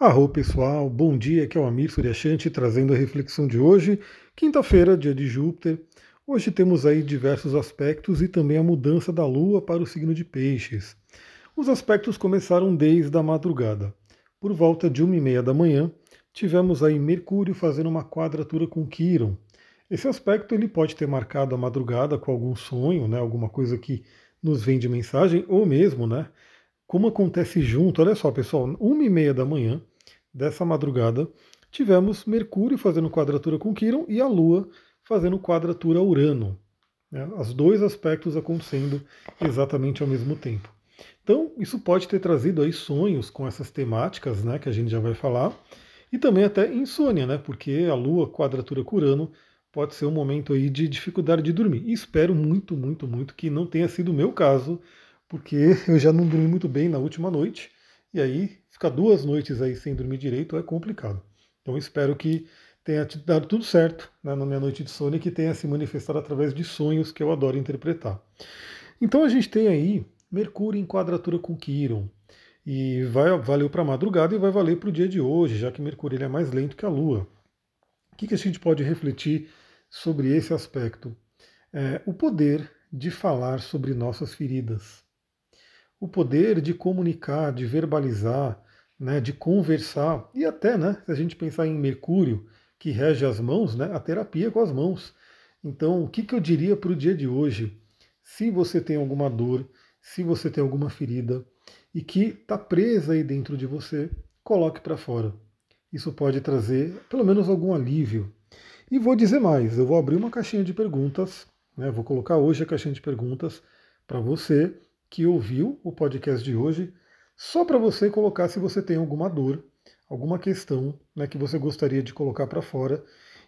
Arro pessoal, bom dia, aqui é o Amir Suryashanti trazendo a reflexão de hoje, quinta-feira, dia de Júpiter. Hoje temos aí diversos aspectos e também a mudança da Lua para o signo de Peixes. Os aspectos começaram desde a madrugada. Por volta de uma e meia da manhã, tivemos aí Mercúrio fazendo uma quadratura com Quiron. Esse aspecto ele pode ter marcado a madrugada com algum sonho, né, alguma coisa que nos vem de mensagem, ou mesmo, né, como acontece junto, olha só pessoal, uma e meia da manhã dessa madrugada, tivemos Mercúrio fazendo quadratura com Quirón e a Lua fazendo quadratura a Urano. Né? Os dois aspectos acontecendo exatamente ao mesmo tempo. Então, isso pode ter trazido aí sonhos com essas temáticas, né, que a gente já vai falar, e também até insônia, né, porque a Lua quadratura com Urano pode ser um momento aí de dificuldade de dormir. E espero muito, muito, muito que não tenha sido o meu caso, porque eu já não dormi muito bem na última noite, e aí ficar duas noites aí sem dormir direito é complicado. Então espero que tenha dado tudo certo né, na minha noite de sono e que tenha se manifestado através de sonhos que eu adoro interpretar. Então a gente tem aí Mercúrio em quadratura com Quiron. E vai, valeu para a madrugada e vai valer para o dia de hoje, já que Mercúrio ele é mais lento que a Lua. O que, que a gente pode refletir sobre esse aspecto? É, o poder de falar sobre nossas feridas o poder de comunicar, de verbalizar, né, de conversar, e até, né, se a gente pensar em Mercúrio, que rege as mãos, né, a terapia com as mãos. Então, o que, que eu diria para o dia de hoje? Se você tem alguma dor, se você tem alguma ferida e que está presa aí dentro de você, coloque para fora. Isso pode trazer pelo menos algum alívio. E vou dizer mais, eu vou abrir uma caixinha de perguntas, né, vou colocar hoje a caixinha de perguntas para você que ouviu o podcast de hoje, só para você colocar se você tem alguma dor, alguma questão né, que você gostaria de colocar para fora.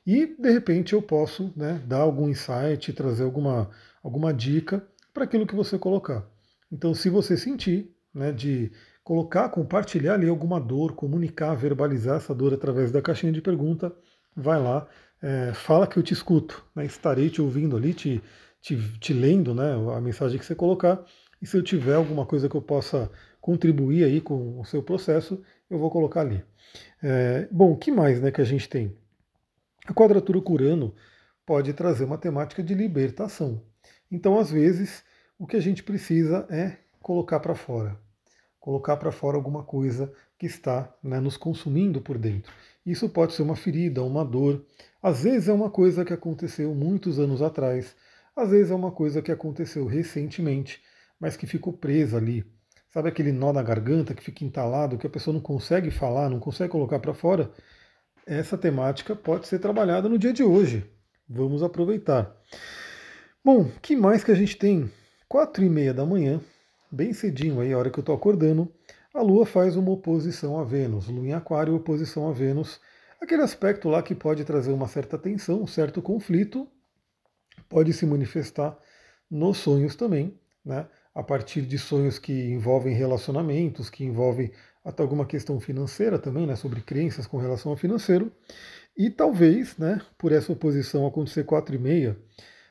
E de repente eu posso né, dar algum insight, trazer alguma, alguma dica para aquilo que você colocar. Então, se você sentir né, de colocar, compartilhar ali alguma dor, comunicar, verbalizar essa dor através da caixinha de pergunta, vai lá, é, fala que eu te escuto, né, estarei te ouvindo ali, te, te, te lendo né, a mensagem que você colocar e se eu tiver alguma coisa que eu possa contribuir aí com o seu processo, eu vou colocar ali. É, bom, o que mais né, que a gente tem? A quadratura curano pode trazer uma temática de libertação. Então, às vezes, o que a gente precisa é colocar para fora. Colocar para fora alguma coisa que está né, nos consumindo por dentro. Isso pode ser uma ferida, uma dor. Às vezes é uma coisa que aconteceu muitos anos atrás. Às vezes é uma coisa que aconteceu recentemente mas que ficou presa ali. Sabe aquele nó na garganta que fica entalado, que a pessoa não consegue falar, não consegue colocar para fora? Essa temática pode ser trabalhada no dia de hoje. Vamos aproveitar. Bom, que mais que a gente tem? Quatro e meia da manhã, bem cedinho aí, a hora que eu estou acordando, a Lua faz uma oposição a Vênus. Lua em Aquário, oposição a Vênus. Aquele aspecto lá que pode trazer uma certa tensão, um certo conflito, pode se manifestar nos sonhos também, né? A partir de sonhos que envolvem relacionamentos, que envolvem até alguma questão financeira também, né, sobre crenças com relação ao financeiro. E talvez, né, por essa oposição acontecer quatro e meia,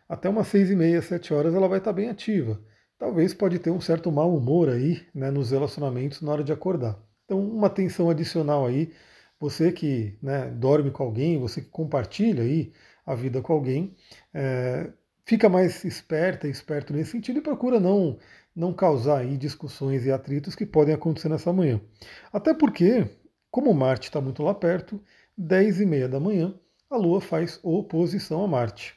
até umas seis e meia, sete horas, ela vai estar bem ativa. Talvez pode ter um certo mau humor aí, né, nos relacionamentos na hora de acordar. Então, uma tensão adicional aí, você que né, dorme com alguém, você que compartilha aí a vida com alguém, é, fica mais esperta e esperto nesse sentido e procura não, não causar aí discussões e atritos que podem acontecer nessa manhã. Até porque, como Marte está muito lá perto, 10 e meia da manhã, a Lua faz oposição a Marte.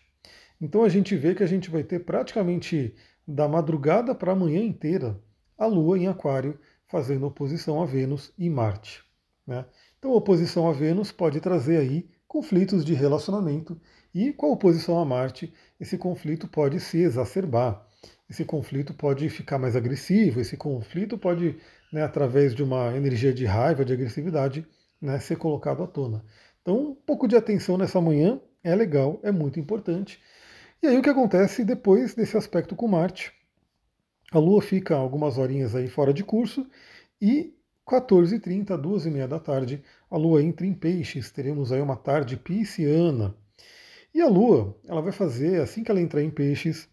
Então a gente vê que a gente vai ter praticamente da madrugada para a manhã inteira a Lua em Aquário fazendo oposição a Vênus e Marte. Né? Então a oposição a Vênus pode trazer aí conflitos de relacionamento e com a oposição a Marte, esse conflito pode se exacerbar, esse conflito pode ficar mais agressivo, esse conflito pode, né, através de uma energia de raiva, de agressividade, né, ser colocado à tona. Então, um pouco de atenção nessa manhã é legal, é muito importante. E aí o que acontece depois desse aspecto com Marte? A Lua fica algumas horinhas aí fora de curso e 14h30, 2h30 da tarde, a Lua entra em peixes, teremos aí uma tarde pisciana. E a Lua, ela vai fazer, assim que ela entrar em peixes,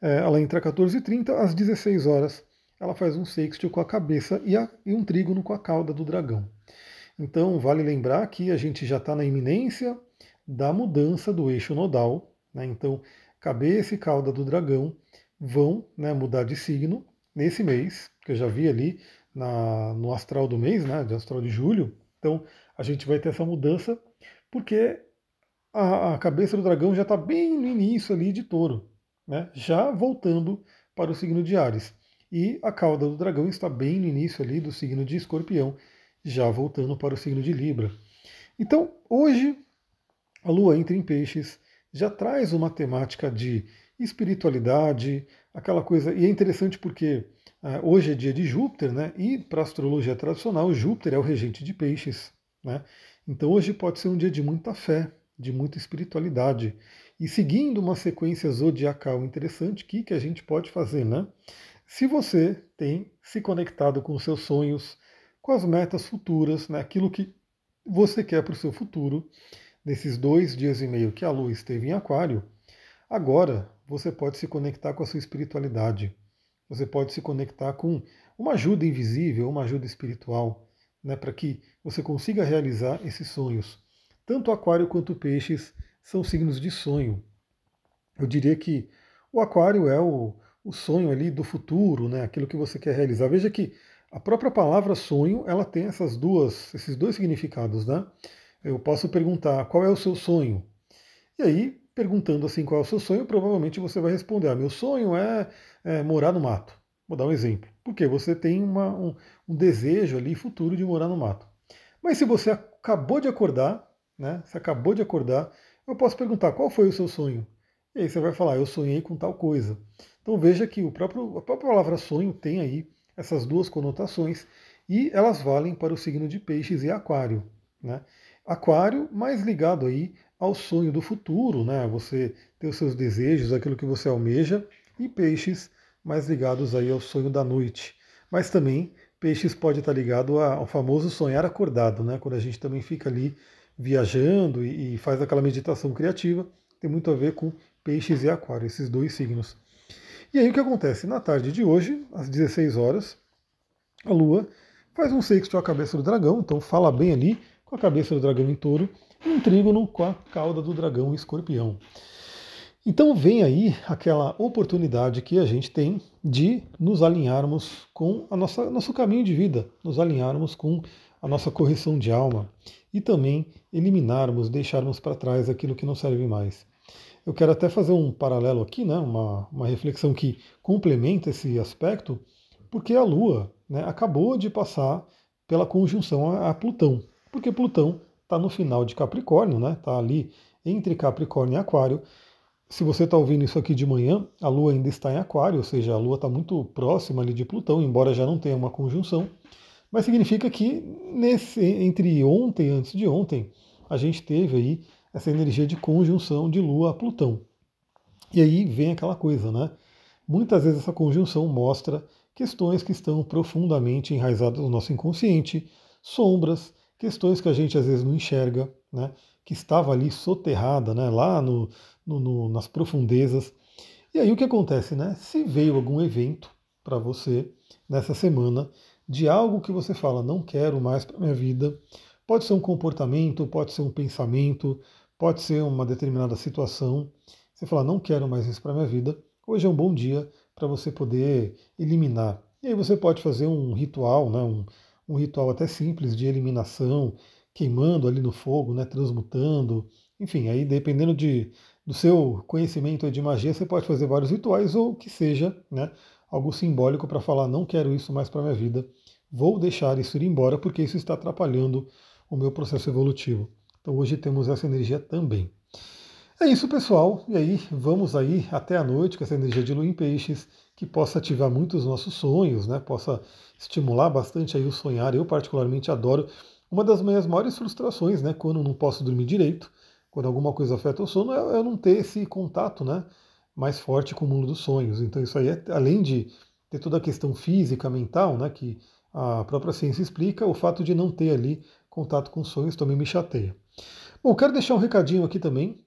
é, ela entra às 14h30, às 16 horas, ela faz um sextil com a cabeça e, a, e um trígono com a cauda do dragão. Então, vale lembrar que a gente já está na iminência da mudança do eixo nodal. Né? Então, cabeça e cauda do dragão vão né, mudar de signo nesse mês, que eu já vi ali na, no astral do mês, né, de astral de julho. Então, a gente vai ter essa mudança, porque a, a cabeça do dragão já está bem no início ali de touro, né, já voltando para o signo de Ares. E a cauda do dragão está bem no início ali do signo de escorpião, já voltando para o signo de Libra. Então, hoje, a lua entra em peixes, já traz uma temática de espiritualidade, aquela coisa. E é interessante porque uh, hoje é dia de Júpiter, né? E para a astrologia tradicional, Júpiter é o regente de peixes, né? Então hoje pode ser um dia de muita fé, de muita espiritualidade. E seguindo uma sequência zodiacal interessante, o que, que a gente pode fazer, né? Se você tem se conectado com os seus sonhos, com as metas futuras, né, aquilo que você quer para o seu futuro, nesses dois dias e meio que a Lua esteve em Aquário, agora você pode se conectar com a sua espiritualidade. Você pode se conectar com uma ajuda invisível, uma ajuda espiritual, né, para que você consiga realizar esses sonhos. Tanto Aquário quanto Peixes são signos de sonho. Eu diria que o Aquário é o, o sonho ali do futuro, né, aquilo que você quer realizar. Veja que a própria palavra sonho, ela tem essas duas, esses dois significados, né? Eu posso perguntar qual é o seu sonho? E aí, perguntando assim qual é o seu sonho, provavelmente você vai responder: ah, meu sonho é, é morar no mato. Vou dar um exemplo. Porque você tem uma, um, um, desejo ali futuro de morar no mato. Mas se você acabou de acordar, né? Você acabou de acordar, eu posso perguntar qual foi o seu sonho? E aí você vai falar, eu sonhei com tal coisa. Então veja que o próprio, a própria palavra sonho tem aí essas duas conotações, e elas valem para o signo de peixes e aquário. Né? Aquário mais ligado aí ao sonho do futuro, né? você ter os seus desejos, aquilo que você almeja, e peixes mais ligados aí ao sonho da noite. Mas também peixes pode estar ligado ao famoso sonhar acordado, né? quando a gente também fica ali viajando e faz aquela meditação criativa, tem muito a ver com peixes e aquário, esses dois signos. E aí o que acontece? Na tarde de hoje, às 16 horas, a Lua faz um sexto à cabeça do dragão, então fala bem ali com a cabeça do dragão em touro, e um trígono com a cauda do dragão em escorpião. Então vem aí aquela oportunidade que a gente tem de nos alinharmos com a nossa nosso caminho de vida, nos alinharmos com a nossa correção de alma e também eliminarmos, deixarmos para trás aquilo que não serve mais. Eu quero até fazer um paralelo aqui, né, uma, uma reflexão que complementa esse aspecto, porque a Lua né, acabou de passar pela conjunção a, a Plutão, porque Plutão está no final de Capricórnio, está né, tá ali entre Capricórnio e Aquário. Se você está ouvindo isso aqui de manhã, a Lua ainda está em Aquário, ou seja, a Lua está muito próxima ali de Plutão, embora já não tenha uma conjunção. Mas significa que nesse, entre ontem e antes de ontem, a gente teve aí essa energia de conjunção de Lua a Plutão. E aí vem aquela coisa, né? Muitas vezes essa conjunção mostra questões que estão profundamente enraizadas no nosso inconsciente, sombras, questões que a gente às vezes não enxerga, né? Que estava ali soterrada, né? Lá no, no, no nas profundezas. E aí o que acontece, né? Se veio algum evento para você nessa semana de algo que você fala, não quero mais para minha vida, pode ser um comportamento, pode ser um pensamento, Pode ser uma determinada situação. Você fala, não quero mais isso para minha vida. Hoje é um bom dia para você poder eliminar. E aí você pode fazer um ritual, né, um, um ritual até simples de eliminação, queimando ali no fogo, né, transmutando. Enfim, aí dependendo de, do seu conhecimento de magia, você pode fazer vários rituais ou que seja né, algo simbólico para falar, não quero isso mais para minha vida, vou deixar isso ir embora porque isso está atrapalhando o meu processo evolutivo. Então hoje temos essa energia também. É isso, pessoal. E aí, vamos aí até a noite com essa energia de lua em peixes, que possa ativar muito os nossos sonhos, né? Possa estimular bastante aí o sonhar. Eu particularmente adoro. Uma das minhas maiores frustrações, né, quando não posso dormir direito, quando alguma coisa afeta o sono, é eu não ter esse contato, né, mais forte com o mundo dos sonhos. Então isso aí, é, além de ter toda a questão física, mental, né, que a própria ciência explica, o fato de não ter ali contato com sonhos também me chateia. Bom, quero deixar um recadinho aqui também,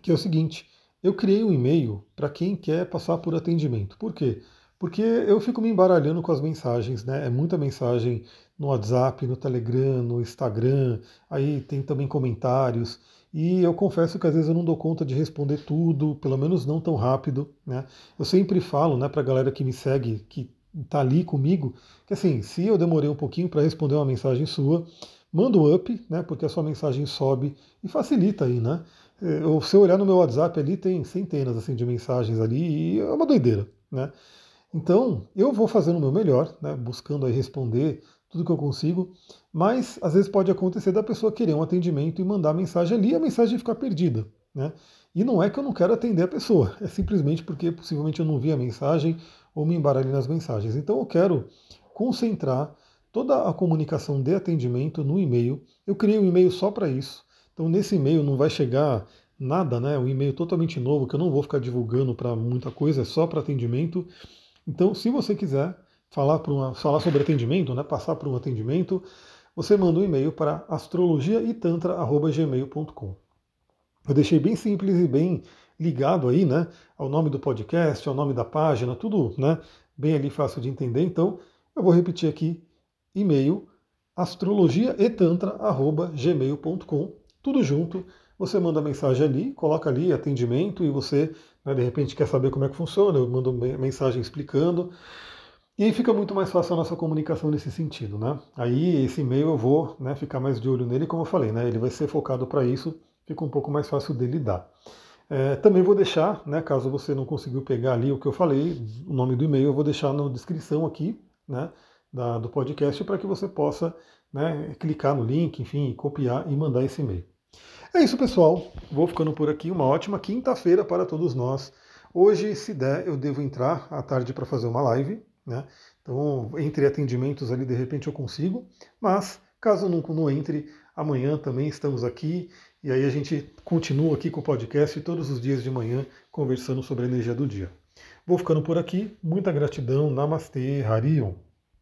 que é o seguinte: eu criei um e-mail para quem quer passar por atendimento. Por quê? porque eu fico me embaralhando com as mensagens, né? É muita mensagem no WhatsApp, no Telegram, no Instagram, aí tem também comentários. E eu confesso que às vezes eu não dou conta de responder tudo, pelo menos não tão rápido, né? Eu sempre falo, né, pra galera que me segue, que tá ali comigo, que assim, se eu demorei um pouquinho para responder uma mensagem sua, manda o up, né, porque a sua mensagem sobe e facilita aí, né? Eu, se eu olhar no meu WhatsApp ali, tem centenas assim, de mensagens ali e é uma doideira, né? Então, eu vou fazendo o meu melhor, né, buscando aí responder tudo que eu consigo, mas às vezes pode acontecer da pessoa querer um atendimento e mandar mensagem ali e a mensagem ficar perdida. Né? E não é que eu não quero atender a pessoa, é simplesmente porque possivelmente eu não vi a mensagem ou me embaralhei nas mensagens. Então eu quero concentrar toda a comunicação de atendimento no e-mail. Eu criei um e-mail só para isso. Então nesse e-mail não vai chegar nada, né? Um e-mail totalmente novo que eu não vou ficar divulgando para muita coisa, é só para atendimento. Então, se você quiser falar, uma, falar sobre atendimento, né, passar por um atendimento, você manda um e-mail para astrologiaitantra.gmail.com. Eu deixei bem simples e bem ligado aí, né, ao nome do podcast, ao nome da página, tudo, né, bem ali fácil de entender. Então, eu vou repetir aqui, e-mail astrologiaetantra@gmail.com, tudo junto. Você manda mensagem ali, coloca ali atendimento e você, né, de repente, quer saber como é que funciona, eu mando mensagem explicando. E aí fica muito mais fácil a nossa comunicação nesse sentido, né? Aí esse e-mail eu vou né, ficar mais de olho nele, como eu falei, né? Ele vai ser focado para isso, fica um pouco mais fácil de lidar. É, também vou deixar, né, caso você não conseguiu pegar ali o que eu falei, o nome do e-mail eu vou deixar na descrição aqui, né, da, do podcast para que você possa né, clicar no link, enfim, copiar e mandar esse e-mail. É isso, pessoal. Vou ficando por aqui. Uma ótima quinta-feira para todos nós. Hoje, se der, eu devo entrar à tarde para fazer uma live, né? Então, entre atendimentos ali, de repente eu consigo, mas caso não, não entre, amanhã também estamos aqui e aí a gente continua aqui com o podcast todos os dias de manhã conversando sobre a energia do dia. Vou ficando por aqui, muita gratidão, Namastê, Harion.